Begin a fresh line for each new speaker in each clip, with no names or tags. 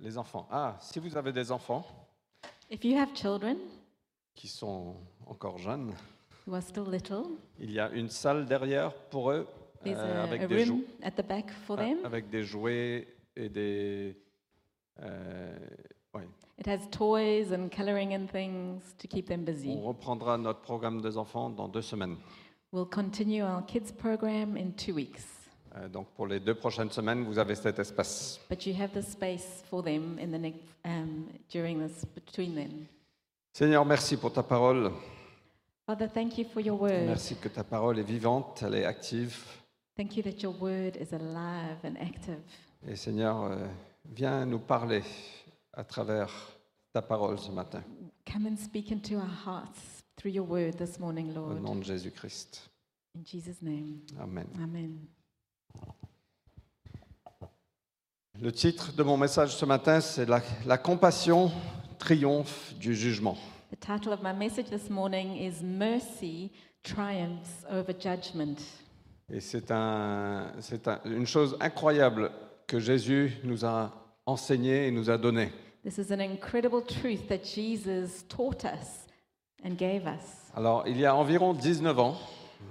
Les enfants. Ah, si vous avez des enfants
If you have children
qui sont encore jeunes,
who are still little,
il y a une salle derrière pour eux
there's
euh,
a,
avec,
a
des
room
jou-
at the back for
ah,
them.
avec des jouets et des... euh, ouais.
It has toys and coloring and things to keep them busy.
On reprendra notre programme des enfants dans deux semaines.
We'll continue our kids program in two weeks.
Euh, donc pour les deux prochaines semaines, vous avez cet espace.
But you have the space for them in the next, um, during this between them.
Seigneur, merci pour ta parole.
Father, thank you for your word.
Merci que ta parole est vivante, elle est active.
Thank you that your word is alive and active.
Et Seigneur, euh, viens nous parler à travers ta parole ce matin,
Come and speak into our hearts through your word this morning,
au
Lord.
nom de Jésus-Christ.
In Jesus' name.
Amen.
Amen.
Le titre de mon message ce matin, c'est la, la compassion triomphe du jugement.
The title of my message this morning is Mercy Triumphs Over Judgment.
Et c'est un, un- une chose incroyable que Jésus nous a enseigné et nous a donné.
This is an incredible truth that Jesus taught us and gave us.
Alors, il y a environ 19 ans,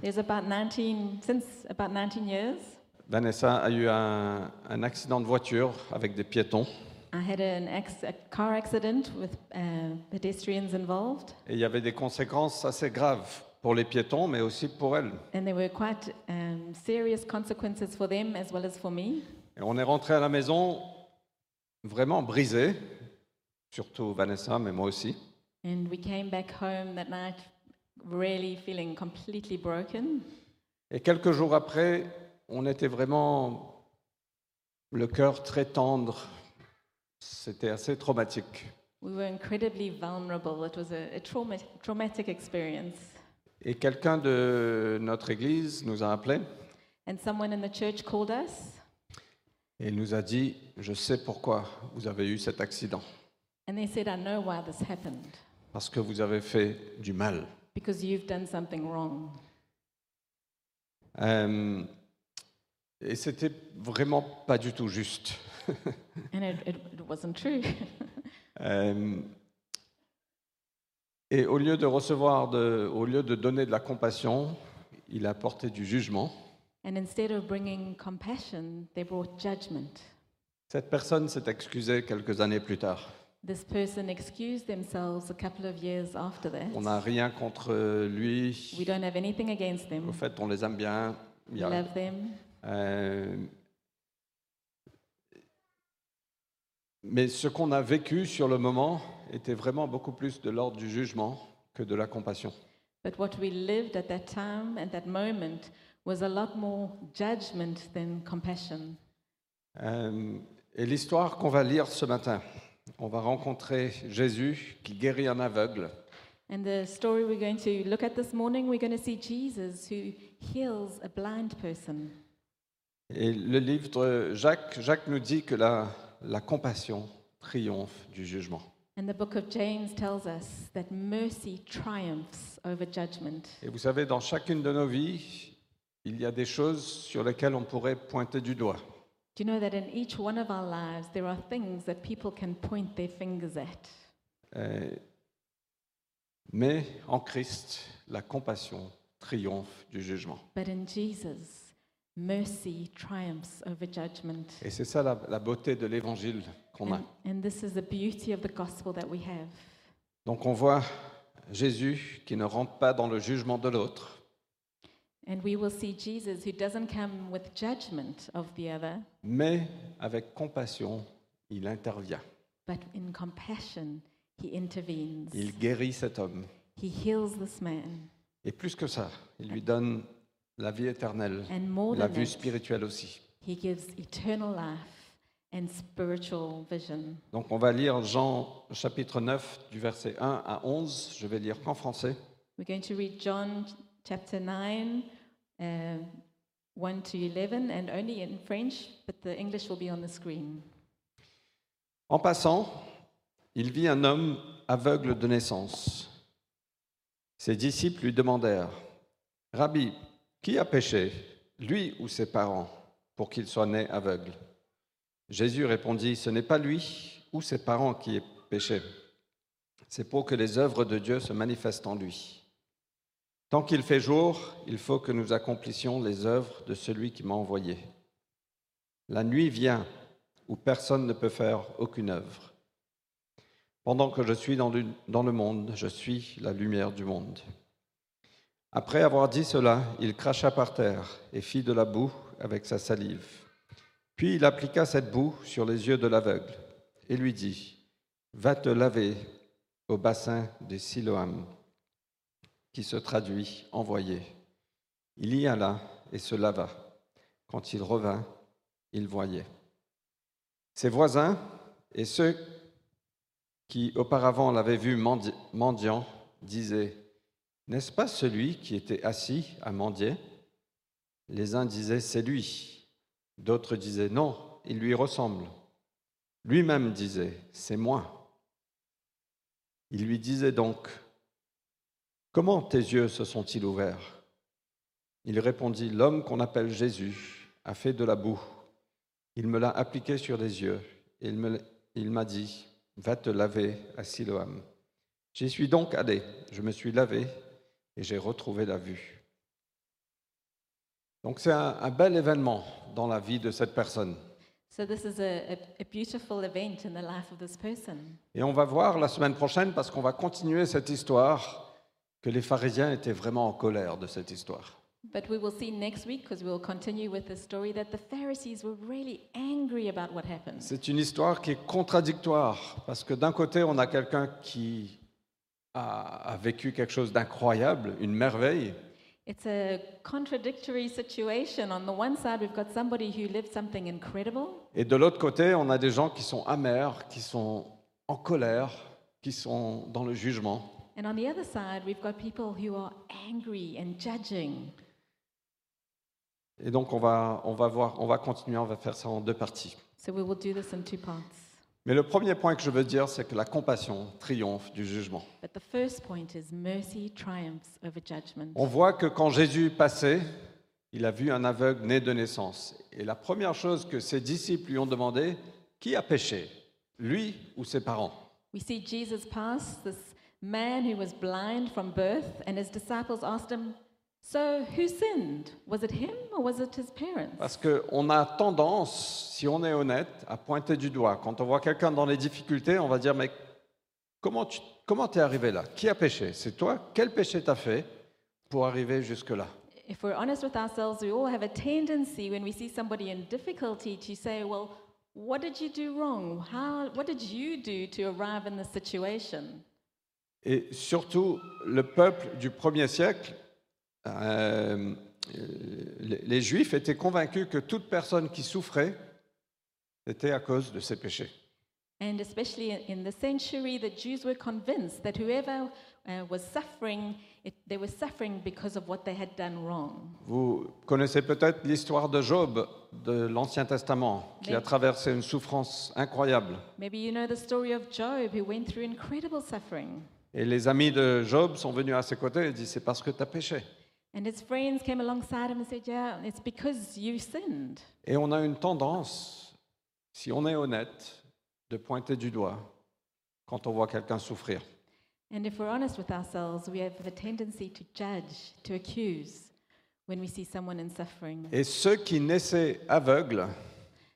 There's about 19, since about 19 years,
Vanessa a eu un, un accident de voiture avec des piétons.
I had an acc- a car accident with uh, pedestrians involved,
Et il y avait des conséquences assez graves pour les piétons, mais aussi pour elle.
and there were quite um, serious consequences for them as well as for me.
Et on est rentré à la maison vraiment brisé, surtout Vanessa, mais moi aussi.
And we came back home that night really feeling completely broken.
Et quelques jours après, on était vraiment le cœur très tendre. C'était assez traumatique.
We were incredibly vulnerable. It was a, a trauma, traumatic experience.
Et quelqu'un de notre église nous a appelés
And someone in the church called us
et il nous a dit, je sais pourquoi vous avez eu cet accident,
and they said, I know why this happened.
parce que vous avez fait du mal.
Because you've done something wrong.
Euh, et c'était vraiment pas du tout juste.
And it, it, it wasn't true.
Euh, et au lieu de recevoir, de, au lieu de donner de la compassion, il a porté du jugement.
and instead of bringing compassion, they brought judgment.
Cette personne s'est excusée quelques années plus tard.
This person excused themselves a couple of years after that.
On n'a rien contre lui.
We don't have anything against
Au
them.
fait, on les aime bien. Il
We
y a-
love them.
Euh, mais ce qu'on a vécu sur le moment était vraiment beaucoup plus de l'ordre du jugement que de la compassion.
But what we lived at that time and that moment was a lot more judgment than compassion.
Euh, et l'histoire qu'on va lire ce matin, on va rencontrer Jésus qui guérit un aveugle.
And the story we're going to look at this morning, we're going to see Jesus who heals a blind person.
Et le livre de Jacques, Jacques nous dit que la, la compassion triomphe du jugement.
And the book of James tells us that mercy triumphs over judgment.
Et vous savez, dans chacune de nos vies, il y a des choses sur lesquelles on pourrait pointer du doigt.
Do you know that in each one of our lives, there are things that people can point their fingers at?
Euh, mais en Christ, la compassion triomphe du jugement.
But in Jesus, mercy triumphs over judgment.
Et c'est ça la, la beauté de l'évangile qu'on a.
And, this is the beauty of the gospel that we have.
Donc on voit Jésus qui ne rentre pas dans le jugement de l'autre,
And we will see Jesus who doesn't come with judgment of the other,
mais avec compassion, il intervient.
but in compassion, he intervenes.
Il guérit cet homme.
He heals this man.
Et plus que ça, il lui donne la vie éternelle,
And more
la
than
vue
that,
spirituelle aussi.
he gives eternal life and spiritual vision.
Donc on va lire Jean chapitre 9 du verset 1 à 11. Je vais lire qu'en français.
We're going to read John chapter 9, uh, 1 to 11, and only in French, but the English will be on the screen.
En passant, il vit un homme aveugle de naissance. Ses disciples lui demandèrent, Rabbi, qui a péché, lui ou ses parents, pour qu'il soit né aveugle? Jésus répondit, Ce n'est pas lui ou ses parents qui est péché, c'est pour que les œuvres de Dieu se manifestent en lui. Tant qu'il fait jour, il faut que nous accomplissions les œuvres de celui qui m'a envoyé. La nuit vient où personne ne peut faire aucune œuvre. Pendant que je suis dans le monde, je suis la lumière du monde. Après avoir dit cela, il cracha par terre et fit de la boue avec sa salive. Puis il appliqua cette boue sur les yeux de l'aveugle et lui dit, Va te laver au bassin des Siloam, qui se traduit envoyé. Il y alla et se lava. Quand il revint, il voyait. Ses voisins et ceux qui auparavant l'avaient vu mendi- mendiant disaient, N'est-ce pas celui qui était assis à mendier? Les uns disaient, C'est lui. D'autres disaient, Non, il lui ressemble. Lui-même disait, C'est moi. Il lui disait donc, Comment tes yeux se sont-ils ouverts? Il répondit, L'homme qu'on appelle Jésus a fait de la boue. Il me l'a appliqué sur les yeux il m'a dit, Va te laver à Siloam. J'y suis donc allé, je me suis lavé et j'ai retrouvé la vue. Donc c'est un, un bel événement dans la vie de cette personne.
So, this is a, a, a beautiful event in the life of this person.
Et on va voir la semaine prochaine, parce qu'on va continuer cette histoire, que les pharisiens étaient vraiment en colère de cette histoire.
But we will see next week, because we will continue with the story, that the Pharisees were really angry about what happened.
C'est une histoire qui est contradictoire, parce que d'un côté, on a quelqu'un qui a, a vécu quelque chose d'incroyable, une merveille,
It's a contradictory situation. On the one side, we've got somebody who lived something incredible,
et de l'autre côté, on a des gens qui sont amers, qui sont en colère, qui sont dans le jugement.
and on the other side, we've got people who are angry and judging.
Et donc, on va, on va voir, on va continuer, on va faire ça en deux parties.
So, we will do this in two parts.
Mais le premier point que je veux dire, c'est que la compassion triomphe du jugement.
But the first point is mercy triumphs over judgment.
On voit que quand Jésus passait, il a vu un aveugle né de naissance. Et la première chose que ses disciples lui ont demandé, qui a péché Lui ou ses parents?
We see Jesus pass this man who was blind from birth, and his disciples asked him, So who sinned? Was it him or was it his parents?
Parce qu'on a tendance, si on est honnête, à pointer du doigt. Quand on voit quelqu'un dans les difficultés, on va dire, mais comment tu comment es arrivé là? Qui a péché? C'est toi? Quel péché t'as fait pour arriver jusque-là?
If we're honest with ourselves, we all have a tendency when we see somebody in difficulty to say, Well, what did you do wrong? How, what did you do to arrive in this situation?
Et surtout, le peuple du premier siècle, euh, euh, les Juifs étaient convaincus que toute personne qui souffrait était à cause de ses péchés.
And especially in- in the century, the Jews were convinced that whoever uh, was suffering, it, they were suffering because of what they had done wrong.
Vous connaissez peut-être l'histoire de Job de l'Ancien Testament, qui a traversé une souffrance incroyable.
Maybe you know the story of Job, who went through incredible suffering.
Et les amis de Job sont venus à ses côtés et disent, c'est parce que tu as péché.
And his friends came alongside him and said, Yeah, it's because you sinned.
Et on a une tendance, si on est honnête, de pointer du doigt quand on voit quelqu'un souffrir.
And if we're honest with ourselves, we have a tendency to judge, to accuse when we see someone in suffering.
Et ceux qui naissaient aveugles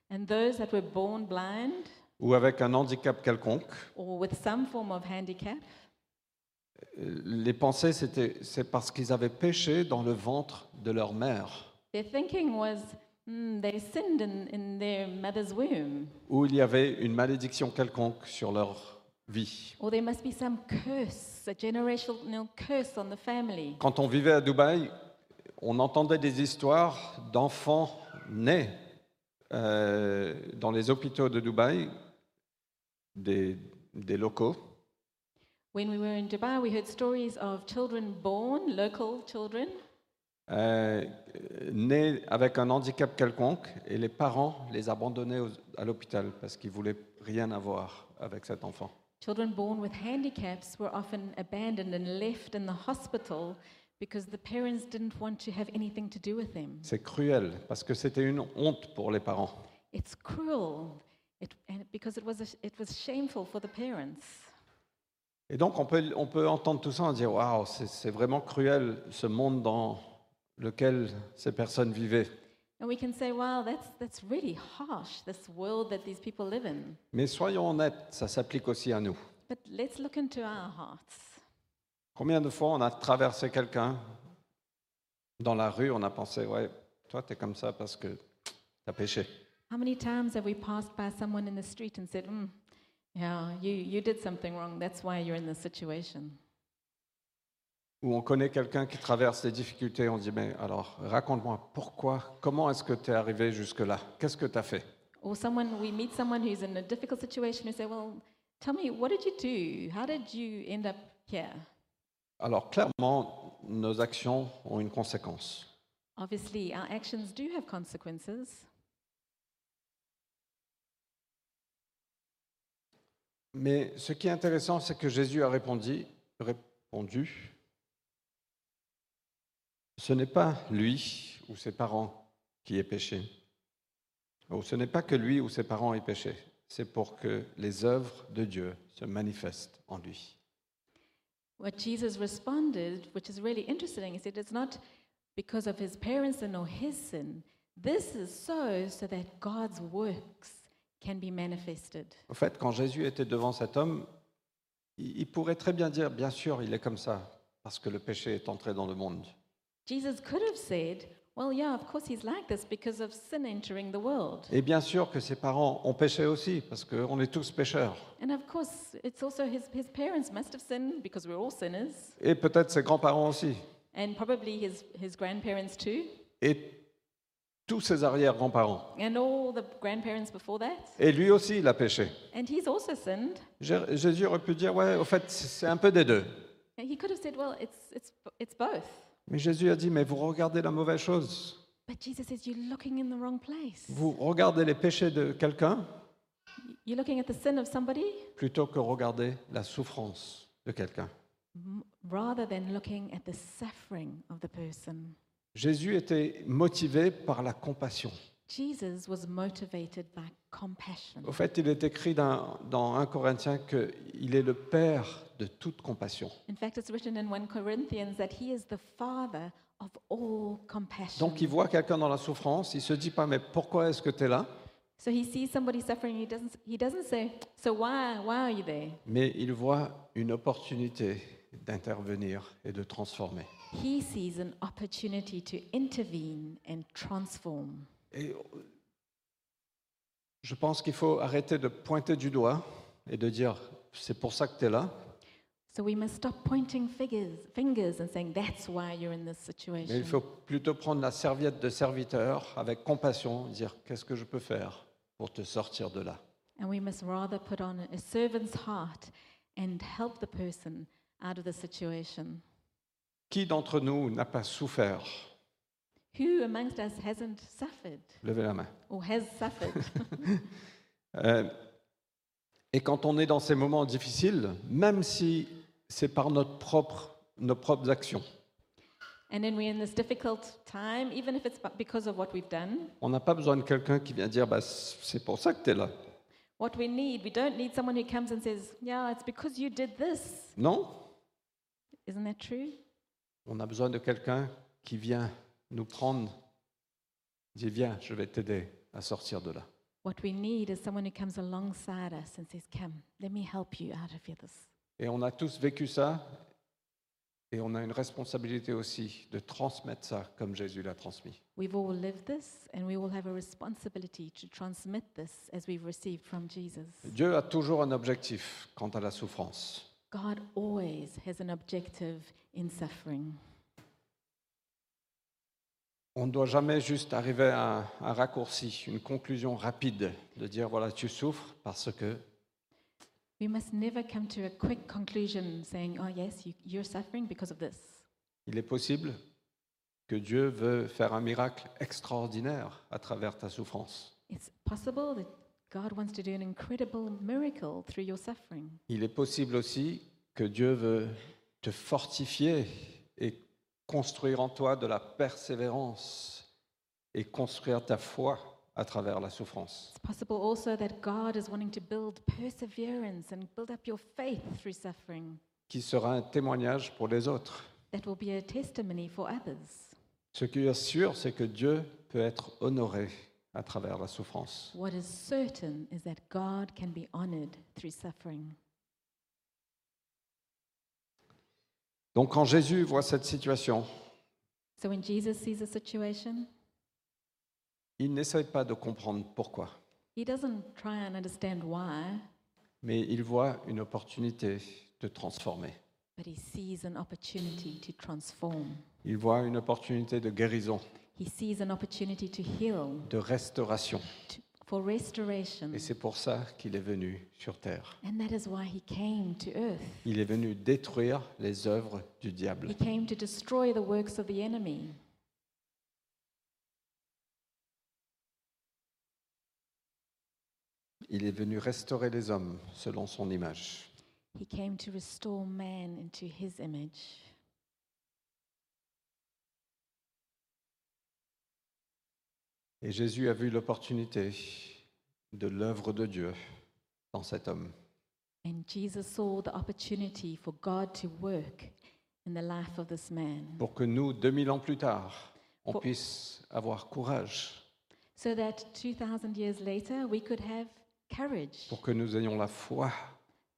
And those that were born blind
ou avec un handicap quelconque,
or with some form of handicap,
les pensées, c'était, c'est parce qu'ils avaient péché dans le ventre de leur mère,
their thinking was, they sinned in, in their mother's womb,
où il y avait une malédiction quelconque sur leur vie.
or there must be some curse, a generational curse on the family.
Quand on vivait à Dubaï, on entendait des histoires d'enfants nés euh, dans les hôpitaux de Dubaï, des, des locaux,
When we were in Dubai, we heard stories of children born, local children,
euh, nés avec un handicap quelconque, et les parents les abandonnaient aux- à l'hôpital parce qu'ils voulaient rien avoir avec cet enfant.
Children born with handicaps were often abandoned and left in the hospital because the parents didn't want to have anything to do with them.
C'est cruel parce que c'était une honte pour les parents.
It's cruel it, and because it was, a, sh- it was shameful for the parents.
Et donc on peut, on peut entendre tout ça et dire waouh, c'est c'est vraiment cruel ce monde dans lequel ces personnes vivaient.
And we can say, wow, that's, that's really harsh, this world that these people live in.
Mais soyons honnêtes, ça s'applique aussi à nous.
But let's look into our hearts.
Combien de fois on a traversé quelqu'un dans la rue, on a pensé ouais, toi tu es comme ça parce que tu as péché.
How many times have we passed by someone in the street and said, mm, yeah, you, you did something wrong, that's why you're in this situation?
Ou on connaît quelqu'un qui traverse des difficultés, on dit mais alors raconte-moi pourquoi, comment est-ce que tu es arrivé jusque-là? Qu'est-ce que tu as fait?
Or someone, we meet someone who's in a difficult situation who say, well, tell me, what did you do? How did you end up here?
Alors clairement, nos actions ont une conséquence.
Obviously, our actions do have consequences.
Mais ce qui est intéressant, c'est que Jésus a répondu, répondu, ce n'est pas lui ou ses parents qui est péché. Ou ce n'est pas que lui ou ses parents aient péché. C'est pour que les œuvres de Dieu se manifestent en lui.
What Jesus responded, which is really interesting, he said, it's not because of his parents and or his sin. This is so so that God's works can be manifested.
En fait, quand Jésus était devant cet homme, il pourrait très bien dire, bien sûr, il est comme ça, parce que le péché est entré dans le monde.
Jesus could have said, well, yeah, of course he's like this because of sin entering the world.
Et bien sûr que ses parents ont péché aussi, parce qu'on est tous pécheurs.
And of course, it's also his, his parents must have sinned because we're all sinners,
Et peut-être ses grands-parents aussi.
and probably his, his grandparents too,
Et tous ses arrière-grands-parents.
and all the grandparents before that.
Et lui aussi, il a péché.
And he's also sinned.
Jé- Jésus aurait pu dire, ouais, au fait, c'est un peu des deux.
And he could have said, well, it's, it's, it's both.
Mais Jésus a dit, mais vous regardez la mauvaise chose.
But Jesus says, you're looking in the wrong place.
Vous regardez les péchés de quelqu'un
You're looking at the sin of somebody
plutôt que regarder la souffrance de quelqu'un.
m- rather than looking at the suffering of the person.
Jésus était motivé par la compassion.
Jesus was motivated by compassion.
Au fait, il est écrit dans, dans 1 Corinthiens qu'il est le Père de toute compassion.
In fact, it's written in 1 Corinthians that he is the father of all compassion.
Donc il voit quelqu'un dans la souffrance, il se dit pas mais pourquoi est-ce que tu es là?
So he sees somebody suffering, he doesn't, he doesn't say, So why, why are you there?
Mais il voit une opportunité d'intervenir et de transformer.
He sees an opportunity to intervene and transform.
Et je pense qu'il faut arrêter de pointer du doigt et de dire c'est pour ça que tu es là,
So we must stop pointing fingers, fingers and saying, That's why you're in this
mais il
situation.
faut plutôt prendre la serviette de serviteur avec compassion, dire qu'est-ce que je peux faire pour te sortir de là?
And we must rather put on a servant's heart and help the person out of the situation.
Qui d'entre nous n'a pas souffert
Who amongst us hasn't suffered
Levez la main.
or has suffered?
Euh, et quand on est dans ces moments difficiles, même si c'est par notre propre, nos propres actions,
and then we're in this difficult time, even if it's bu- because of what we've done.
on n'a pas besoin de quelqu'un qui vient dire bah, c'est pour ça que tu es là.
What we need, we don't need someone who comes and says, Yeah, it's because you did this.
Non,
Isn't that true?
On a besoin de quelqu'un qui vient nous prendre, dit viens, je vais t'aider à sortir de là.
What we need is someone who comes alongside us and says, Come, let me help you out of this.
Et on a tous vécu ça, et on a une responsabilité aussi de transmettre ça comme Jésus l'a transmis.
We've all lived this, and we all have a responsibility to transmit this as we've received from Jesus.
Dieu a toujours un objectif quant à la souffrance.
God always has an objective in suffering.
On ne doit jamais juste arriver à un, un raccourci, une conclusion rapide de dire voilà, tu souffres parce que.
We must never come to a quick conclusion saying, Oh, yes, you, you're suffering because of this.
Il est possible que Dieu veut faire un miracle extraordinaire à travers ta souffrance.
It's possible that God wants to do an incredible miracle through your suffering.
Il est possible aussi que Dieu veut te fortifier et construire en toi de la persévérance et construire ta foi à travers la souffrance.
It's possible also that God is wanting to build perseverance and build up your faith through suffering.
qui sera un témoignage pour les autres.
That will be a testimony for others.
Ce qui est sûr, c'est que Dieu peut être honoré à travers la souffrance.
What is certain is that God can be honored through suffering.
Donc quand Jésus voit cette situation,
So when Jesus sees a situation,
il n'essaye pas de comprendre pourquoi,
he doesn't try and understand why,
mais il voit une opportunité de transformer.
but he sees an opportunity to transform.
Il voit une opportunité de guérison,
He sees an opportunity to heal,
de restauration.
to, for restoration.
Et c'est pour ça qu'il est venu sur terre.
And that is why he came to earth.
Il est venu détruire les œuvres du
He
diable.
came to destroy the works of the enemy.
Il est venu restaurer les hommes selon son image.
He came to restore man into his image.
Et Jésus a vu l'opportunité de l'œuvre de Dieu dans cet homme.
And Jesus saw the opportunity for God to work in the life of this man.
Pour que nous, 2000 ans plus tard, on puisse avoir courage,
so that 2,000 years later we could have courage,
pour que nous ayons la foi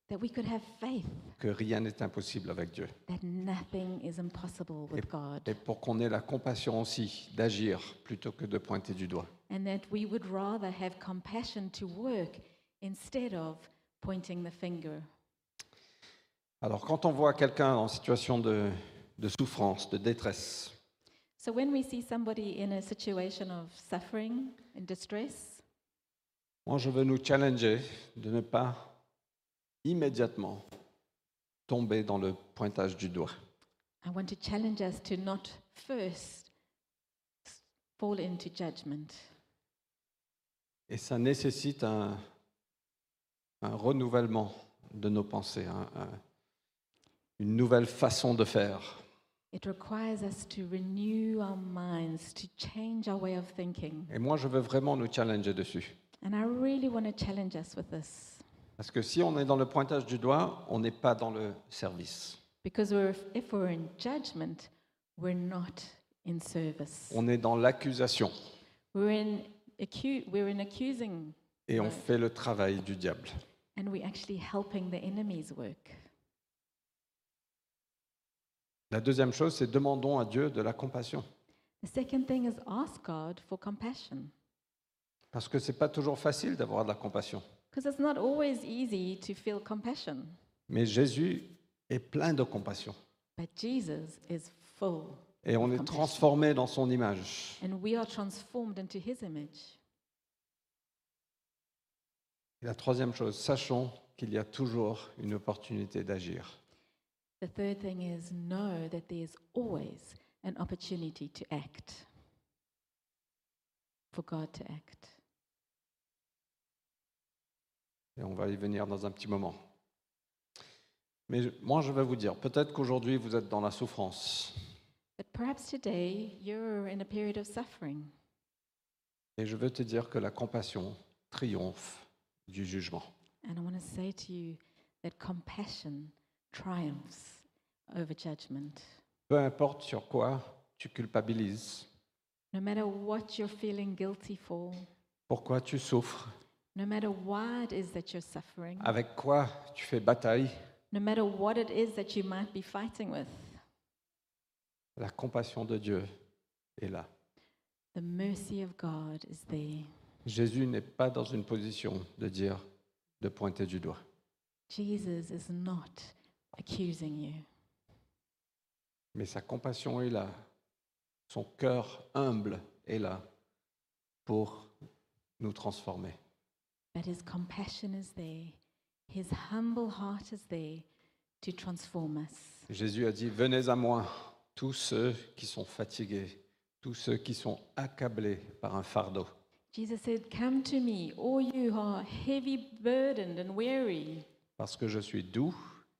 that we could have faith,
que rien n'est impossible avec Dieu,
that nothing is impossible with God,
et pour qu'on ait la compassion aussi d'agir plutôt que de pointer du doigt.
and that we would rather have compassion to work instead of pointing the finger.
Alors quand on voit quelqu'un en situation de, de souffrance, de détresse,
So when we see somebody in a situation of suffering and distress,
moi je veux nous challenger de ne pas immédiatement tomber dans le pointage du doigt.
I want to challenge us to not first fall into judgment.
Et ça nécessite un, un renouvellement de nos pensées, un- un- une nouvelle façon de faire.
It requires us to renew our minds, to change our way of thinking.
Et moi, je veux vraiment nous challenger dessus.
And I really want to challenge us with this.
Parce que si on est dans le pointage du doigt, on n'est pas dans le service.
Because we're, if we're in judgment, we're not in service.
On est dans l'accusation
We're in, acu- we're in accusing,
et on fait le travail du diable.
and we're actually helping the enemy's work.
La deuxième chose, c'est demandons à Dieu de la compassion.
The second thing is ask God for compassion.
Parce que ce n'est pas toujours facile d'avoir de la compassion.
Because it's not always easy to feel compassion,
Mais Jésus est plein de compassion.
but Jesus is full.
Et on
of
est
compassion.
transformé dans son image.
And we are transformed into his image.
Et la troisième chose, sachons qu'il y a toujours une opportunité d'agir.
The third thing is know that there's always an opportunity to act, for God to act.
Et on va y venir dans un petit moment. Mais moi, je vais vous dire, peut-être qu'aujourd'hui, vous êtes dans la souffrance.
Today you're in a period of suffering.
Et je veux te dire que la compassion triomphe du jugement.
And I want to say to you that compassion triumphs over judgment.
Peu importe sur quoi tu culpabilises,
No matter what you're feeling guilty for,
pourquoi tu souffres,
no matter why it is that you're suffering,
avec quoi tu fais bataille,
no matter what it is that you might be fighting with,
la compassion de Dieu est là.
the mercy of God is there.
Jésus n'est pas dans une position de dire, de pointer du doigt.
Jesus is not accusing you,
Mais sa compassion est là. Son cœur humble est là pour nous transformer.
But his compassion is there. His humble heart is there to transform us.
Jésus a dit, venez à moi, tous ceux qui sont fatigués, tous ceux qui sont accablés par un fardeau.
Jesus said, Come to me, all you who are heavy burdened and weary,
parce que je suis doux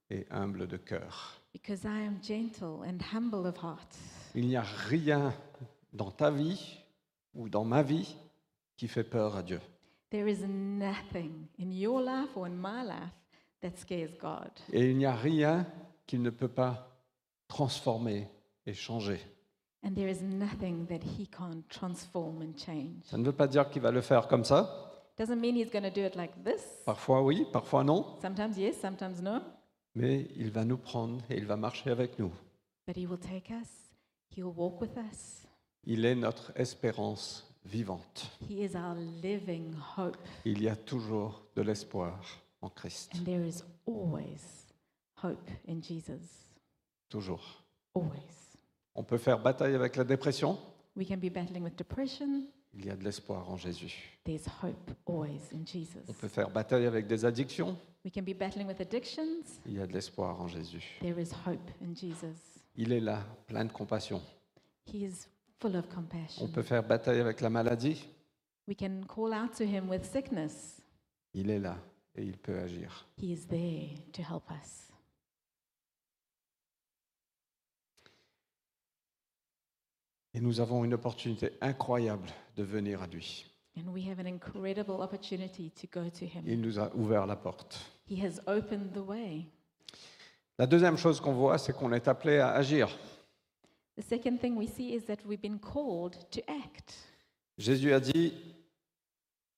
et humble de cœur.
because I am gentle and humble of heart.
Il n'y a rien dans ta vie ou dans ma vie qui fait peur à Dieu.
There is nothing in your life or in my life that scares God.
Et il n'y a rien qu'il ne peut pas transformer et changer.
And there is nothing that he can't transform and change.
Ça ne veut pas dire qu'il va le faire comme ça.
Doesn't mean he's going to do it like this.
Parfois oui, parfois non.
Sometimes yes, sometimes no.
Mais il va nous prendre et il va marcher avec nous.
But he will take us, he will walk with us.
Il est notre espérance vivante.
He is our living hope.
Il y a toujours de l'espoir en Christ.
And there is always hope in Jesus.
Toujours.
Always.
On peut faire bataille avec la dépression.
We can be battling with depression.
Il y a de l'espoir en Jésus.
There's hope always in Jesus.
On peut faire bataille avec des addictions.
We can be battling with addictions.
Il y a de l'espoir en Jésus.
There is hope in Jesus.
Il est là, plein de compassion.
He is full of
On
compassion.
peut faire bataille avec la maladie.
We can call out to him with sickness.
Il est là et il peut agir.
He is there to help us.
Et nous avons une opportunité incroyable de venir à lui.
And we have an incredible opportunity to go to him.
Il nous a ouvert la porte.
He has opened the way.
La deuxième chose qu'on voit, c'est qu'on est appelé à agir.
The second thing we see is that we've been called to act.
Jésus a dit,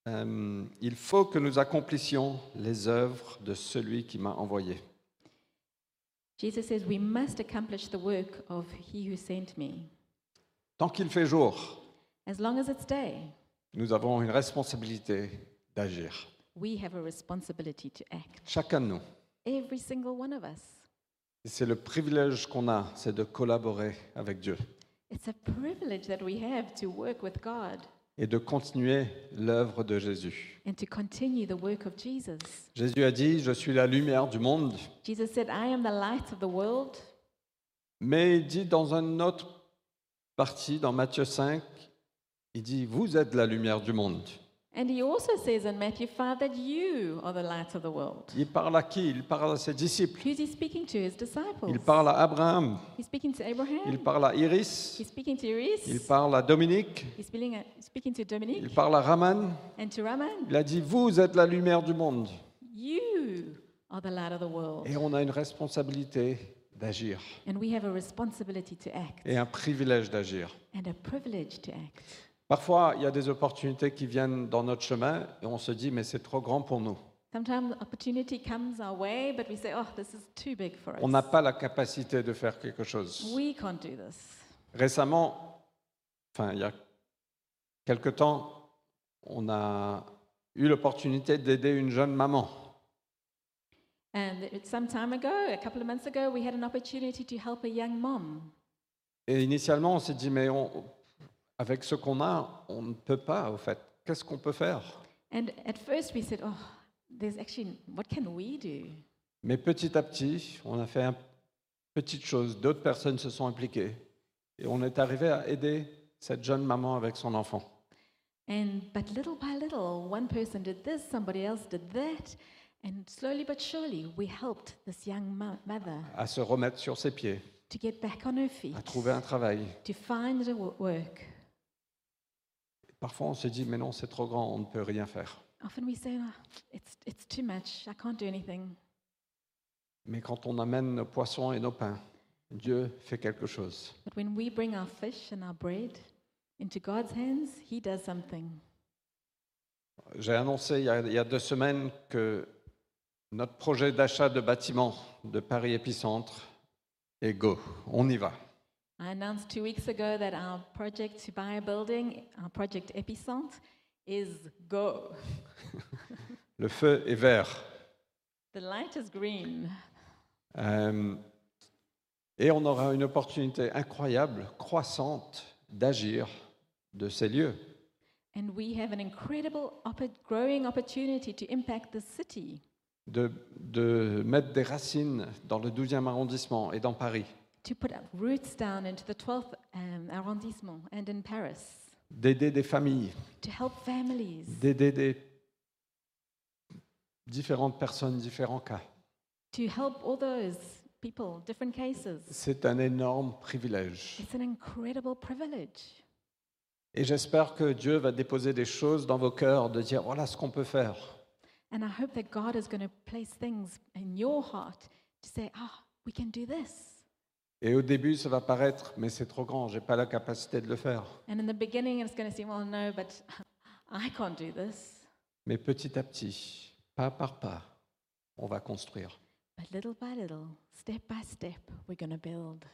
euh, il faut que nous accomplissions les œuvres de celui qui m'a envoyé.
Jesus says we must accomplish the work of he who sent me.
Tant qu'il fait jour,
As long as it's day,
nous avons une responsabilité d'agir.
we have a responsibility to act.
Chacun de nous.
Every single one of us.
C'est le privilège qu'on a, c'est de collaborer avec Dieu
It's a privilege that we have to work with God
et de continuer l'œuvre de Jésus.
and to continue the work of Jesus.
Jésus a dit, je suis la lumière du monde,
Jesus said, I am the light of the world.
mais il dit dans une autre partie, dans Matthieu 5, il dit, vous êtes la lumière du monde.
And he also says in Matthew 5 that you are the light of the world.
Il parle à qui? Il parle à ses disciples.
Who's he speaking to? His disciples.
Il parle à Abraham.
He's speaking to Abraham.
Il parle à Iris.
He's speaking to Iris.
Il parle à Dominique.
He's speaking, speaking to Dominic
Il parle à Raman.
and to Raman.
Il a dit, vous êtes la lumière du monde.
You are the light of the world.
Et on a une responsabilité d'agir
And we have a responsibility to act
et un privilège d'agir.
and a privilege to act.
Parfois, il y a des opportunités qui viennent dans notre chemin et on se dit, mais c'est trop grand pour nous.
Sometimes opportunity comes our way, but we say, oh, this is too big for us.
On n'a pas la capacité de faire quelque chose.
We can't do this.
Récemment, enfin, il y a quelque temps, on a eu l'opportunité d'aider une jeune maman.
And it- some time ago, a couple of months ago, we had an opportunity to help a young mom.
Et initialement, on s'est dit, mais on- avec ce qu'on a, on ne peut pas, au fait. Qu'est-ce qu'on peut faire?
And at first we said, oh, there's actually, what can we do?
Mais petit à petit, on a fait une petite chose. D'autres personnes se sont impliquées. Et on est arrivé à aider cette jeune maman avec son enfant.
And but little by little, one person did this, somebody else did that, and slowly but surely, we helped this young mo- mother
à se remettre sur ses pieds,
to get back on her feet,
à trouver un travail.
to find a wo- work.
Parfois, on se dit, mais non, c'est trop grand, on ne peut rien faire.
Often we say, it's, it's too much, I can't do anything.
Mais quand on amène nos poissons et nos pains, Dieu fait quelque chose.
But when we bring our fish and our bread into God's hands, He does something.
J'ai annoncé il y, a, il y a deux semaines que notre projet d'achat de bâtiment de Paris Épicentre est go. On y va.
I announced two weeks ago that our project to buy a building, our project Epicent, is go.
Le feu est vert.
The light is green.
Euh, et on aura une opportunité incroyable, croissante, d'agir de ces lieux.
And we have an incredible growing opportunity to impact the city,
de, de mettre des racines dans le 12e arrondissement et dans Paris,
to put roots down into the 12th um, arrondissement and in Paris,
d'aider des familles,
to help families,
d'aider des différentes personnes, différents cas.
to help all those people, different cases.
C'est un énorme privilège.
It's an incredible privilege.
Et j'espère que Dieu va déposer des choses dans vos cœurs, de dire voilà ce qu'on peut faire.
And I hope that God is going to place things in your heart to say, ah, we can do this.
Et au début, ça va paraître, mais c'est trop grand, j'ai pas la capacité de le faire.
And in the beginning, it's going to seem, well, no, but I can't do this.
Mais petit à petit, pas par pas, on va construire.
But little by little, step by step, we're going to build.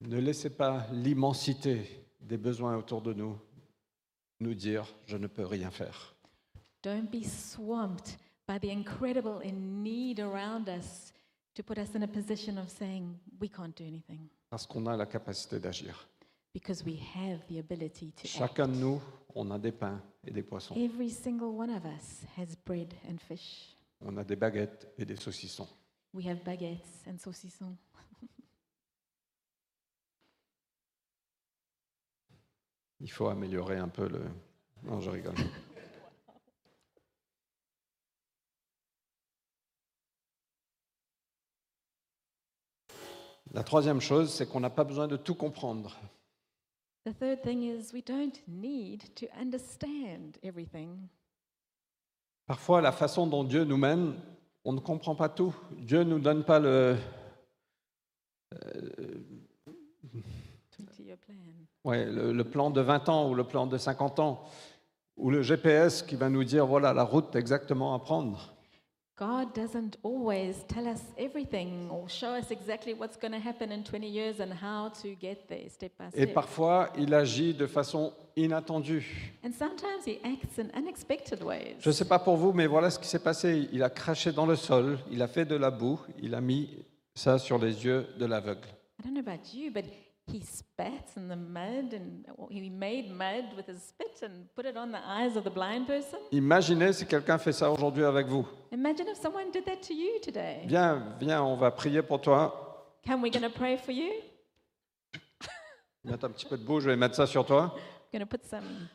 Ne laissez pas l'immensité des besoins autour de nous nous dire je ne peux rien faire.
Don't be swamped by the incredible in need around us to put us in a position of saying we can't do anything
Parce qu'on a la capacité d'agir.
because we have the ability to act.
Chacun de nous, on a des pains et des poissons.
Every single one of us has bread and fish.
On a des baguettes et des saucissons.
We have baguettes and saucissons.
Il faut améliorer un peu le... Non, je rigole. La troisième chose, c'est qu'on n'a pas besoin de tout comprendre.
The third thing is we don't need to understand everything.
Parfois, la façon dont Dieu nous mène, on ne comprend pas tout. Dieu ne nous donne pas le,
20 year plan.
ouais, le, le plan de 20 ans ou le plan de 50 ans, ou le GPS qui va nous dire, voilà la route exactement à prendre.
God doesn't always tell us everything or show us exactly what's going to happen in 20 years and how to get there step by
Et parfois, il agit de façon inattendue.
And sometimes he acts in unexpected ways.
Je ne sais pas pour vous, mais voilà ce qui s'est passé. Il a craché dans le sol, il a fait de la boue, il a mis ça sur les yeux de l'aveugle.
I don't know about you, but he spat in the mud and he made mud with his spit and put it on the eyes of the blind person?
Imaginez si quelqu'un fait ça aujourd'hui avec vous.
Imagine if someone did that to you today.
Viens, viens, on va prier pour toi.
Can we going to pray for you?
Mets un petit peu de boue, je vais mettre ça sur toi.
Going to put some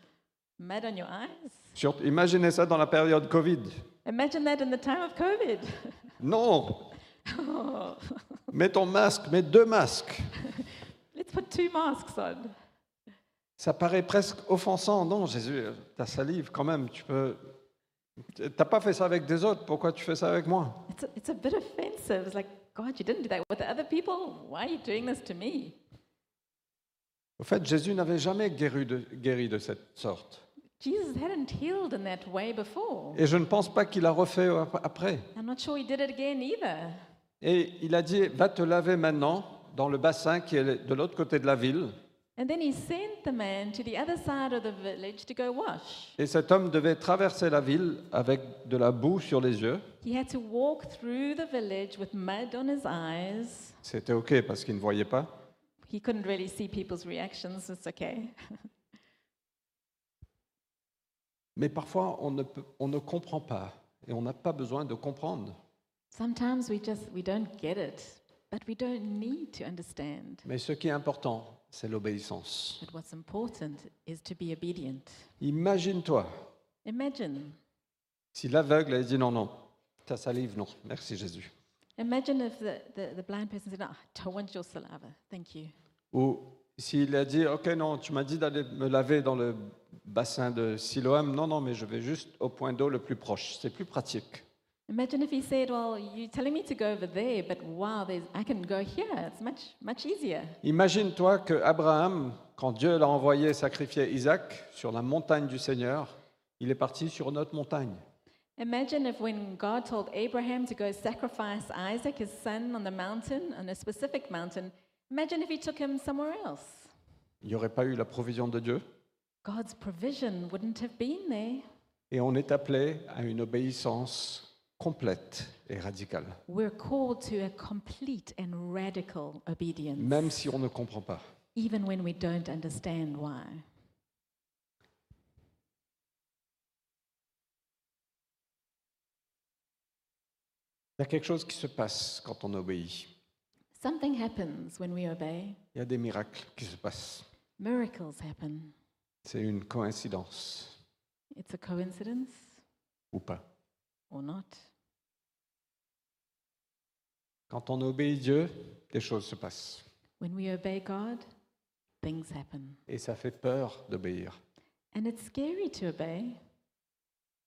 mud on your eyes?
Sur- imaginez ça dans la période Covid.
Imagine that in the time of COVID.
Non Mets ton masque, mets deux masques.
Put two masks on.
Ça paraît presque offensant. Non, Jésus, ta salive, quand même, tu peux. T'as pas fait ça avec des autres, pourquoi tu fais ça avec moi?
It's a, it's a bit offensive. It's like, God, you didn't do that with the other people? Why are you doing this to me?
Au fait, Jésus n'avait jamais guéri de, guéri de cette sorte.
Jesus hadn't healed in that way before.
Et je ne pense pas qu'il a refait ap- après.
I'm not sure he did it again either.
Et il a dit, va te laver maintenant dans le bassin qui est de l'autre côté de la ville.
And then he sent the man to the other side of the village to go wash.
Et cet homme devait traverser la ville avec de la boue sur les yeux.
He had to walk through the village with mud on his eyes.
C'était OK parce qu'il ne voyait pas.
He couldn't really see people's reactions. It's okay.
Mais parfois, on ne, peut- on ne comprend pas et on n'a pas besoin de comprendre.
Sometimes we just we don't get it, but we don't need to understand.
Mais ce qui est important, c'est l'obéissance.
But what's important is to be obedient.
Imagine-toi
Imagine,
si l'aveugle avait dit non, non, ta salive, non, merci Jésus.
imagine if the, the, the blind person said, "No, I don't want your saliva, thank you."
Ou s'il a dit, OK, non, tu m'as dit d'aller me laver dans le bassin de Siloam, non, non, mais je vais juste au point d'eau le plus proche, c'est plus pratique.
Imagine if he said, "Well, you're telling me to go over there, but wow, there's, I can go here. It's much much easier."
Imagine-toi que Abraham, quand Dieu l'a envoyé sacrifier Isaac sur la montagne du Seigneur, il est parti sur une autre montagne.
Imagine if when God told Abraham to go sacrifice Isaac, his son, on the mountain, on a specific mountain. Imagine if he took him somewhere else.
Il n'y aurait pas eu la provision de Dieu.
God's provision wouldn't have been there.
Et on est appelé à une obéissance complète et radicale,
We're called to a complete and radical obedience,
même si on ne comprend pas.
even when we don't understand why.
Il y a quelque chose qui se passe quand on obéit.
Something happens when we obey.
Il y a des miracles qui se passent.
Miracles happen.
C'est une coïncidence
It's a coincidence?
Ou pas.
Or not.
Quand on obéit Dieu, des choses se passent.
When we obey God, things happen.
Et ça fait peur d'obéir,
And it's scary to obey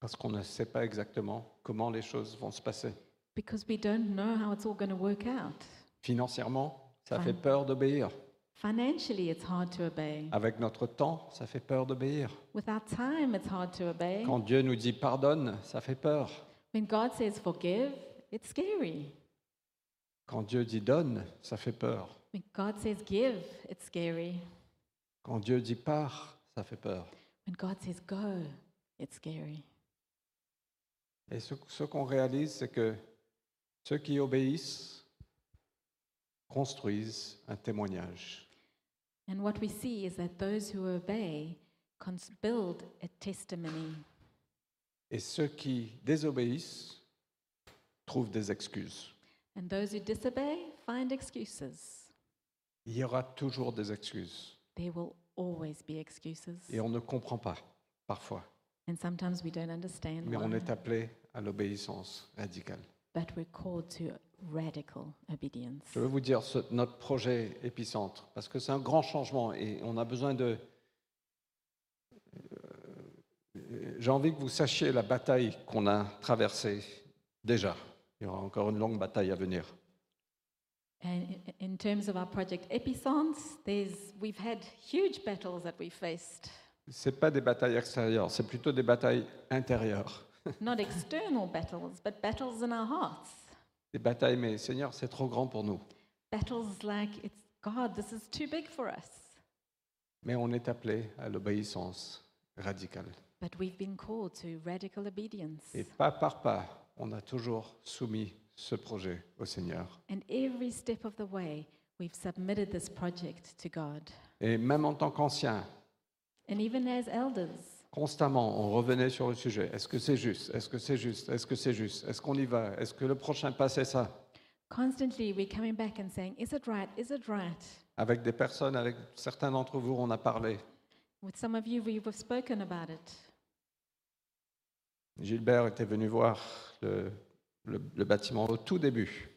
parce qu'on ne sait pas exactement comment les choses vont se passer.
because we don't know how it's all going to work out.
Financièrement, ça
Ouais.
fait peur d'obéir.
Financially, it's hard to obey.
Avec notre temps, ça fait peur d'obéir.
With our time, it's hard to obey.
Quand Dieu nous dit pardonne, ça fait peur.
When God says forgive, it's scary.
Quand Dieu dit donne, ça fait peur.
When God says give, it's scary.
Quand Dieu dit pars, ça fait peur.
When God says go, it's scary.
Et ce, ce qu'on réalise, c'est que ceux qui obéissent construisent un témoignage.
And what we see is that those who obey build a testimony.
Et ceux qui désobéissent trouvent des excuses.
And those who disobey find excuses.
Il y aura toujours des excuses.
There will always be excuses.
Et on ne comprend pas, parfois.
And sometimes we don't understand
Mais on
why.
est appelé à l'obéissance radicale.
But we're called to radical obedience.
Je veux vous dire ce- notre projet épicentre, parce que c'est un grand changement et on a besoin de... Euh, J'ai envie que vous sachiez la bataille qu'on a traversée déjà. Il y aura encore une longue bataille à venir.
And in terms of our project Epicense, there's, we've had huge battles that we faced.
Ce pas des batailles extérieures, c'est plutôt des batailles intérieures.
Not external battles, but battles in our hearts.
Des batailles, mais Seigneur, c'est trop grand pour nous.
Battles like, it's God, this is too big for us.
Mais on est appelé à l'obéissance radicale.
But we've been called to radical obedience.
Et pas par pas, on a toujours soumis ce projet au Seigneur.
And every step of the way, we've submitted this project to God.
Et même en tant qu'ancien,
And even as elders,
constamment, on revenait sur le sujet. Est-ce que c'est juste? Est-ce que c'est juste? Est-ce que c'est juste? Est-ce qu'on y va? Est-ce que le prochain pas c'est ça?
constantly we're coming back and saying, Is it right? Is it right?
Avec des personnes, avec certains d'entre vous, on a parlé.
With some of you, we've spoken about it.
Gilbert était venu voir le, le- le bâtiment au tout début.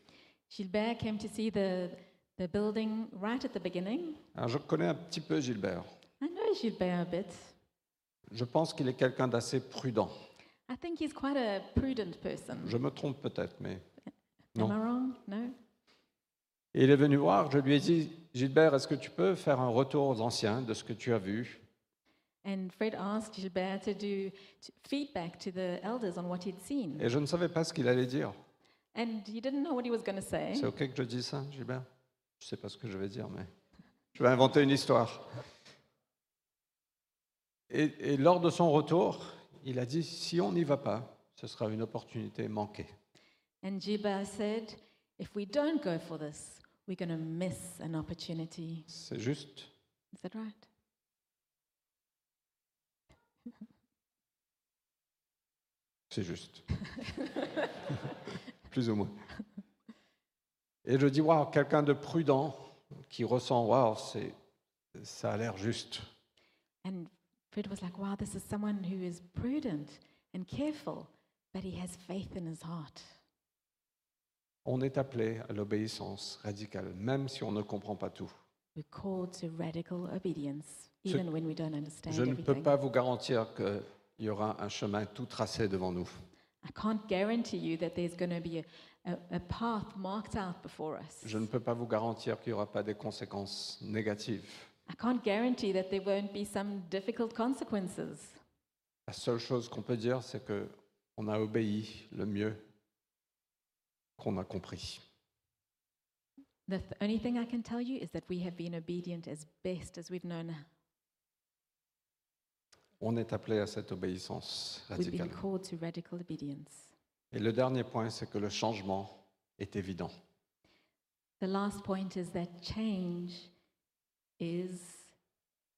Gilbert came to see the, the building right at the beginning.
Alors, je connais un petit peu Gilbert.
I know Gilbert a bit.
Je pense qu'il est quelqu'un d'assez prudent.
I think he's quite a prudent person.
Je me trompe peut-être, mais
Am
non.
I wrong? No?
Et il est venu voir, je lui ai dit, Gilbert, est-ce que tu peux faire un retour aux anciens de ce que tu as vu?
And Fred asked Gilbert to do feedback to the elders on what he'd seen.
Et je ne savais pas ce qu'il allait dire.
And he didn't know what he was going to say.
C'est OK que je dise ça, Gilbert? Je ne sais pas ce que je vais dire, mais je vais inventer une histoire. Et, et lors de son retour, il a dit, si on n'y va pas, ce sera une opportunité manquée.
And Gilbert said, if we don't go for this, we're going to miss an opportunity.
C'est juste.
Is that right?
C'est juste. Plus ou moins. Et je dis, waouh, quelqu'un de prudent qui ressent, waouh, c'est, ça a l'air juste.
And Fred was like, wow, this is someone who is prudent and careful, but he has faith in his heart.
On est appelé à l'obéissance radicale, même si on ne comprend pas tout.
We're called to radical obedience,
Ce-
even when we don't understand
Je ne peux pas vous garantir qu'il y aura un chemin tout tracé devant nous.
I can't guarantee you that there's going to be a, a, a path marked out before us.
Je ne peux pas vous garantir qu'il n'y aura pas des conséquences négatives.
I can't guarantee that there won't be some difficult consequences.
La seule chose qu'on peut dire, c'est qu'on a obéi le mieux qu'on a compris.
The th- only thing I can tell you is that we have been obedient as best as we've known.
On est appelé à cette obéissance radicale. Et le dernier point, c'est que le changement est évident.
The last point is that change is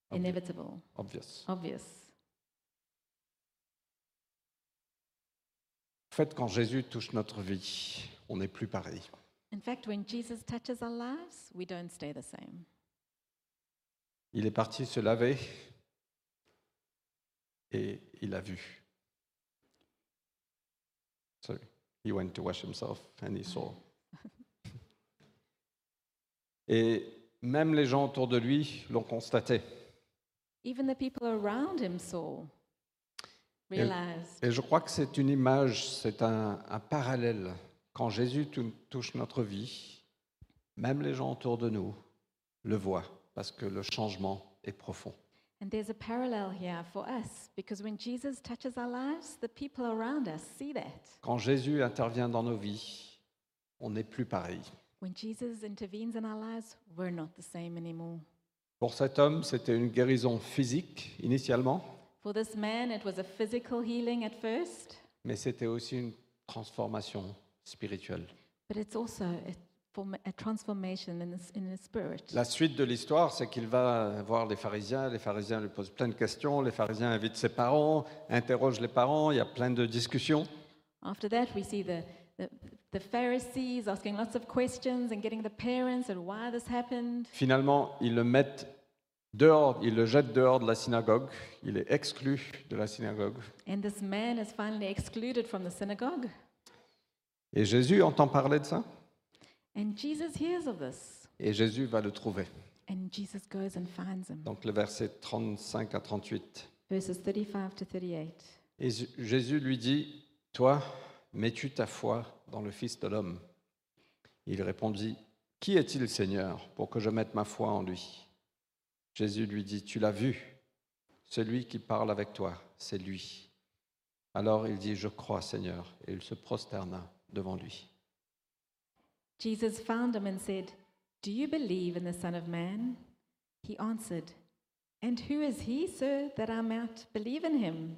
Obvi-
inevitable,
Obvious.
obvious.
En fait, quand Jésus touche notre vie, on n'est plus pareil.
In fact, when Jesus touches our lives, we don't stay the same.
Il est parti se laver et il a vu. So he went to wash himself and he saw. Et même les gens autour de lui l'ont constaté.
Even the people around him saw, realized.
Et je crois que c'est une image, c'est un, un parallèle. Quand Jésus tou- touche notre vie, même les gens autour de nous le voient, parce que le changement est profond.
And there's a parallel here for us because when Jesus touches our lives, the people around us see that.
Quand Jésus intervient dans nos vies, on n'est plus pareil.
When Jesus intervenes in our lives, we're not the same anymore.
Pour cet homme, c'était une guérison physique initialement,
For this man, it was a physical healing at first,
mais c'était aussi une transformation spirituelle.
but it's also a,
La suite de l'histoire, c'est qu'il va voir les pharisiens, les pharisiens lui posent plein de questions, les pharisiens invitent ses parents, interrogent les parents, il y a plein de discussions.
After that, we see the, the, the Pharisees asking lots of questions and getting the parents and why this happened.
Finalement, ils le mettent dehors, ils le jettent dehors de la synagogue, il est exclu de la synagogue.
And this man is finally excluded from the synagogue.
Et Jésus entend parler de ça,
And Jesus hears of this.
et Jésus va le trouver.
And Jesus goes and finds him.
Donc le verset 35 à 38.
Verses 35 to 38.
Et Jésus lui dit, Toi, mets-tu ta foi dans le Fils de l'homme? Il répondit, Qui est-il, Seigneur, pour que je mette ma foi en lui? Jésus lui dit, Tu l'as vu, celui qui parle avec toi, c'est lui. Alors il dit, Je crois, Seigneur, et il se prosterna devant lui.
Jesus found him and said, Do you believe in the Son of Man? He answered, And who is he, sir, that I might believe in him?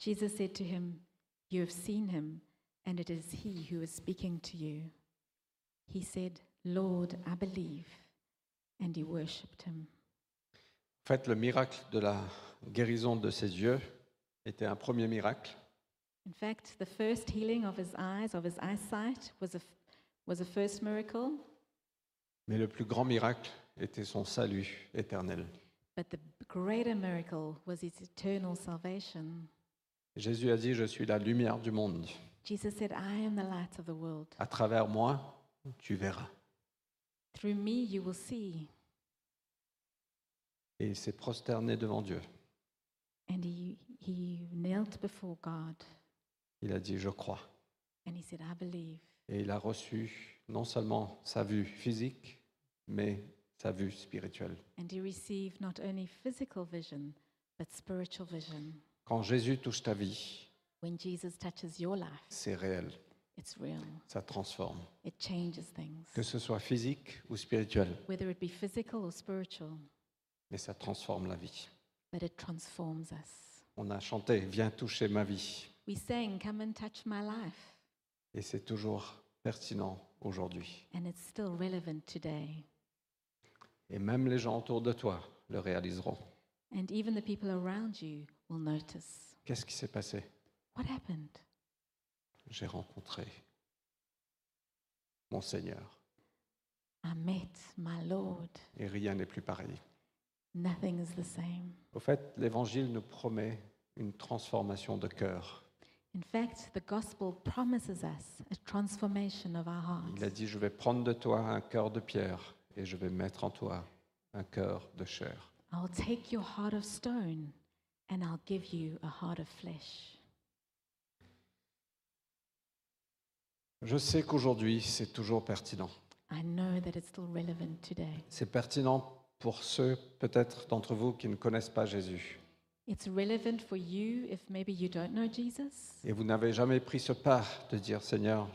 Jesus said to him, You have seen him, and it is he who is speaking to you. He said, Lord, I believe. And he worshipped him.
En fait, le miracle de la guérison de ses yeux était un premier miracle,
In fact, the first healing of his eyes, of his eyesight, was a, was a first miracle,
mais le plus grand miracle était son salut éternel.
but the greater miracle was his eternal salvation.
Jésus a dit, Je suis la lumière du monde.
Jesus said, I am the light of the world.
À travers moi, tu verras.
Through me you will see.
Et il s'est prosterné devant Dieu.
And he, he knelt before God
Il a dit, je crois.
and he said, I believe.
Et il a reçu non seulement sa vue physique, mais sa vue spirituelle.
And he received not only physical vision, but spiritual vision.
Quand Jésus touche ta vie,
When Jesus touches your life,
c'est réel.
it's real.
Ça transforme.
It changes things,
Que ce soit physique ou spirituel,
whether it be physical or spiritual,
mais ça transforme la vie.
but it transforms us.
On a chanté, viens toucher ma vie.
We sang, Come and touch my life,
Et c'est toujours pertinent aujourd'hui.
and it's still relevant today.
Et même les gens autour de toi le réaliseront.
And even the people around you will notice.
Qu'est-ce qui s'est passé?
What happened?
J'ai rencontré mon Seigneur.
I met my Lord.
Et rien n'est plus pareil.
Nothing is the same.
Au fait, l'Évangile nous promet une transformation de cœur.
In fact, the gospel promises us a transformation of our hearts.
Il a dit, je vais prendre de toi un cœur de pierre et je vais mettre en toi un cœur de chair.
I'll take your heart of stone and I'll give you a heart of flesh.
Je sais qu'aujourd'hui, c'est toujours pertinent.
I know that it's still relevant today.
C'est pertinent pour ceux, peut-être d'entre vous, qui ne connaissent pas Jésus.
It's relevant for you if maybe you don't know Jesus
Et vous n'avez jamais pris ce pas de dire, Seigneur,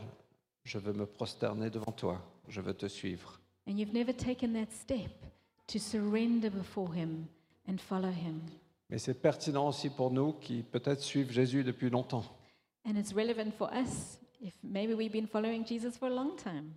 je veux me prosterner devant toi, je veux te suivre.
and you've never taken that step to surrender before Him and follow Him.
Mais c'est pertinent aussi pour nous qui peut-être suivent Jésus depuis longtemps.
And it's relevant for us if maybe we've been following Jesus for a long time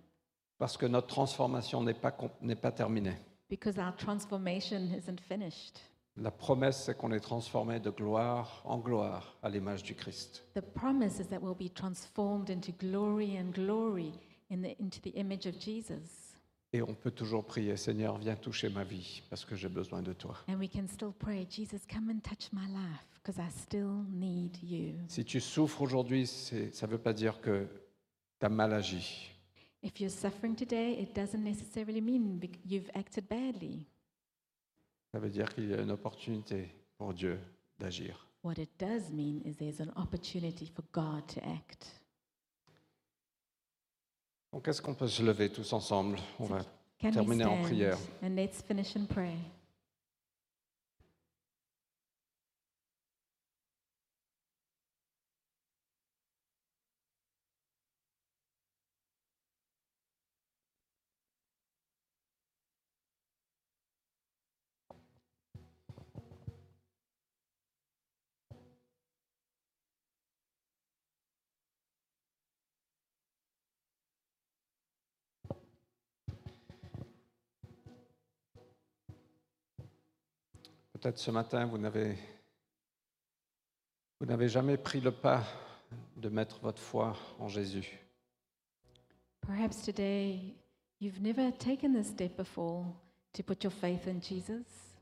Parce que notre transformation n'est pas, com- n'est pas terminée.
because our transformation isn't finished.
La promesse, c'est qu'on est transformé de gloire en gloire à l'image du Christ.
The promise is that we'll be transformed into glory and glory in the, into the image of Jesus.
Et on peut toujours prier, Seigneur, viens toucher ma vie parce que j'ai besoin de toi.
And we can still pray, Jesus, come and touch my life because I still need you.
Si tu souffres aujourd'hui, c'est- ça ne veut pas dire que tu as mal agi.
If you're suffering today, it doesn't necessarily mean bec- you've acted badly.
Ça veut dire qu'il y a une opportunité pour Dieu d'agir.
What it does mean is there's an opportunity for God to act.
Donc, est-ce qu'on peut se lever tous ensemble? On va
Can we
Terminer en
stand
prière.
and let's finish in prayer?
Peut-être ce matin, vous n'avez, vous n'avez jamais pris le pas de mettre votre foi en Jésus.
Perhaps today you've never taken this step before to put your faith in Jesus.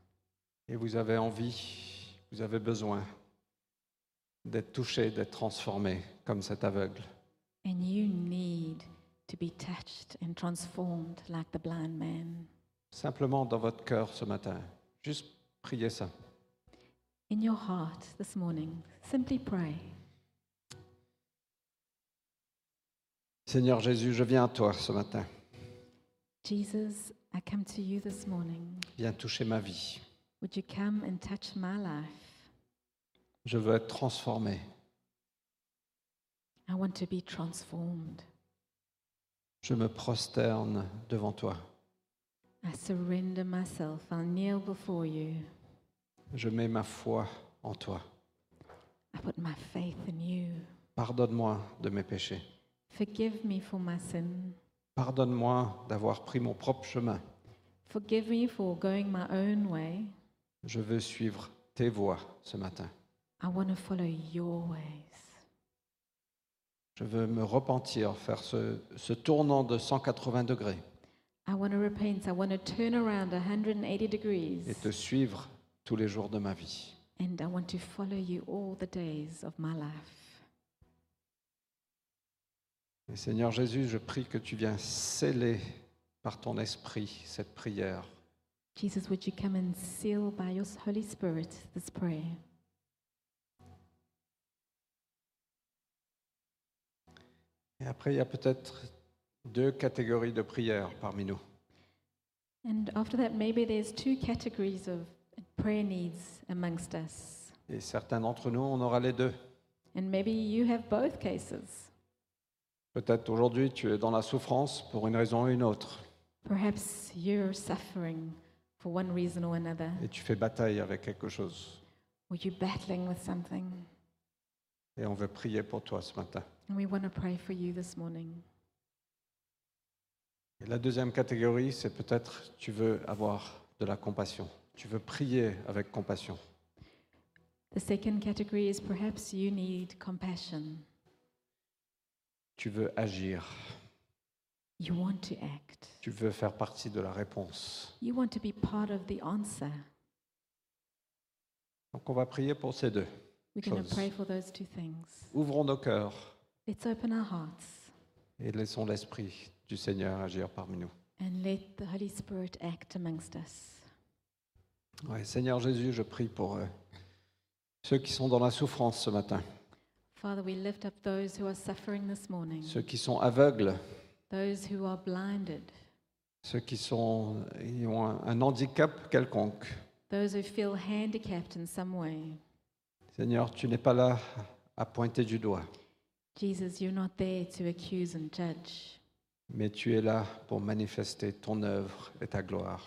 Et vous avez envie, vous avez besoin d'être touché, d'être transformé comme cet aveugle.
And you need to be touched and transformed like the blind man.
Simplement dans votre cœur ce matin, juste priez ça.
In your heart this morning, simply pray.
Seigneur Jésus, je viens à toi ce matin.
Jesus, I come to you this morning.
Viens toucher ma vie.
Would you come and touch my life?
Je veux être transformé.
I want to be transformed.
Je me prosterne devant toi.
I surrender myself. I'll kneel before you.
Je mets ma foi en toi.
I put my faith in you.
Pardonne-moi de mes péchés.
Forgive me for my sin.
Pardonne-moi d'avoir pris mon propre chemin.
Forgive me for going my own way.
Je veux suivre tes voies ce matin.
I want to follow your ways.
Je veux me repentir, faire ce, ce tournant de 180 degrés
I want to repent. I want to turn around 180 degrees.
et te suivre tous les jours de ma vie.
And I want to follow you all the days of my life.
Et Seigneur Jésus, je prie que tu viens sceller par ton esprit cette prière.
Jesus, would you come and seal by your Holy Spirit this prayer?
Et après, il y a peut-être deux catégories de prières parmi nous.
And after that, maybe there's two categories of prayer needs amongst us.
Et certains d'entre nous, on aura les deux.
And maybe you have both cases.
Peut-être aujourd'hui, tu es dans la souffrance pour une raison ou une autre.
Perhaps you're suffering for one reason or another,
Et tu fais bataille avec quelque chose.
or you're battling with something.
Et on veut prier pour toi ce matin.
And we want to pray for you this morning.
Et la deuxième catégorie, c'est peut-être tu veux avoir de la compassion. Tu veux prier avec compassion.
The second category is perhaps you need compassion.
Tu veux agir.
You want to act.
Tu veux faire partie de la réponse.
You want to be part of the answer.
Donc on va prier pour ces deux.
We're going to
Choses.
pray for those two things.
Ouvrons nos cœurs
Let's open our hearts
et laissons l'Esprit du Seigneur agir parmi nous.
and let the Holy Spirit act amongst us.
Ouais, Seigneur Jésus, je prie pour euh, ceux qui sont dans la souffrance ce matin,
Father, we lift up those who are suffering this morning,
ceux qui sont aveugles,
those who are blinded,
ceux qui sont, ils ont un, un handicap quelconque.
those who feel handicapped in some way.
Seigneur, tu n'es pas là à pointer du doigt,
Jesus, you're not there to accuse and judge,
mais tu es là pour manifester ton œuvre et ta gloire.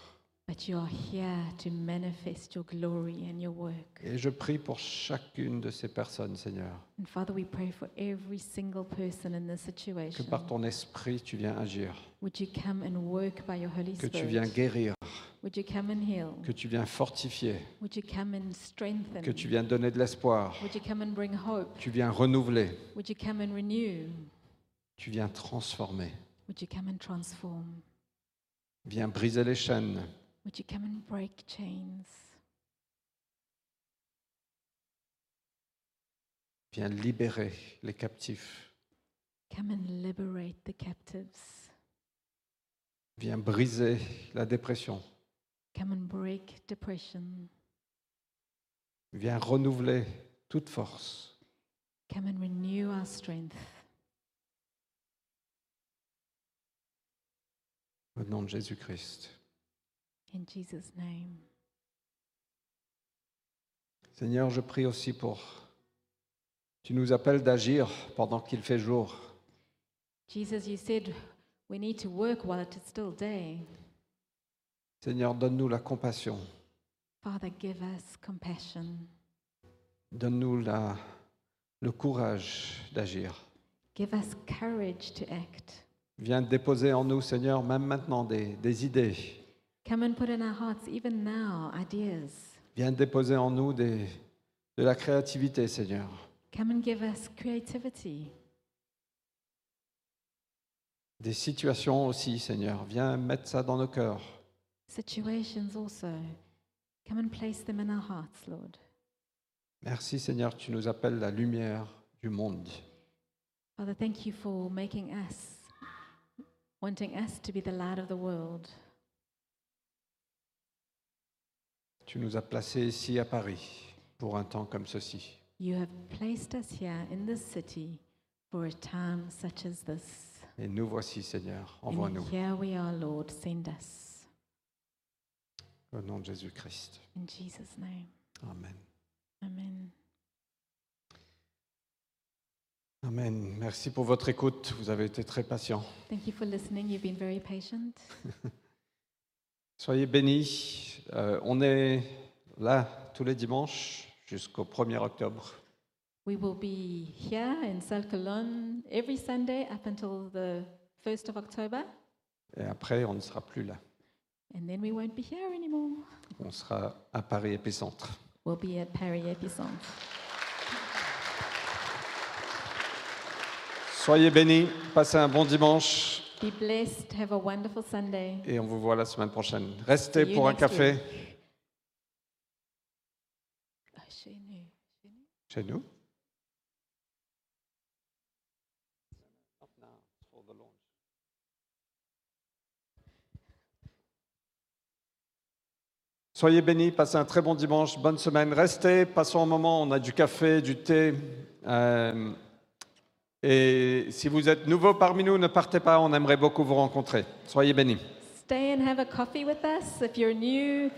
but you are here to manifest your glory and your work.
Et je prie pour chacune de ces personnes, Seigneur,
And Father, we pray for every single person in this
que
situation.
par ton esprit tu viens agir,
Would you come and work by your Holy
que tu viens
Spirit?
guérir,
Would you come and heal?
que tu viens fortifier,
Would you come and strengthen?
que tu viens donner de l'espoir,
Would you come and bring hope?
tu viens renouveler,
Would you come and renew?
tu viens transformer,
Would you come and transform?
viens briser les chaînes,
Would you come and break chains?
viens libérer les captifs.
Come and liberate the captives.
Viens briser la dépression.
Come and break depression.
Viens renouveler toute force.
Come and renew our strength.
Au nom de Jésus-Christ.
In Jesus' name.
Seigneur, je prie aussi pour... Tu nous appelles d'agir pendant qu'il fait jour.
Jesus, you said we need to work while it is still day.
Seigneur, donne-nous la compassion.
Father, give us compassion.
Donne-nous la- le courage d'agir.
Give us courage to act.
Viens déposer en nous, Seigneur, même maintenant, des, des idées.
Come and put in our hearts, even now, ideas.
Viens déposer en nous des- de la créativité, Seigneur.
Come and give us creativity.
Des situations aussi, Seigneur. Viens mettre ça dans nos cœurs.
Situations also. Come and place them in our hearts, Lord.
Merci, Seigneur, tu nous appelles la lumière du monde.
Father, thank you for making us, wanting us to be the light of the world.
Tu nous as placés ici à Paris pour un temps comme ceci.
You have placed us here in this city for a time such as this.
Et nous voici, Seigneur.
And
Envoie-nous.
here we are, Lord. Send us.
Au nom de Jésus-Christ.
In Jesus' name.
Amen.
Amen.
Amen. Merci pour votre écoute. Vous avez été très patients.
Thank you for listening. You've been very patient.
Soyez bénis. Euh, on est là tous les dimanches jusqu'au 1er octobre.
We will be here in Salkalon every Sunday up until the 1st of October,
Et après, on ne sera plus là.
and then we won't be here anymore.
On sera à Paris Épicentre.
We'll be at Paris Epicentre.
Soyez bénis. Passez un bon dimanche.
Be blessed. Have a wonderful Sunday.
Et on vous voit la semaine prochaine. Restez pour un café
week. Chez nous.
chez nous. Soyez bénis, passez un très bon dimanche, bonne semaine. Restez, passons un moment, on a du café, du thé. euh, et si vous êtes nouveau parmi nous, ne partez pas, on aimerait beaucoup vous rencontrer. Soyez bénis.
Stay and have a coffee with us. If you're new,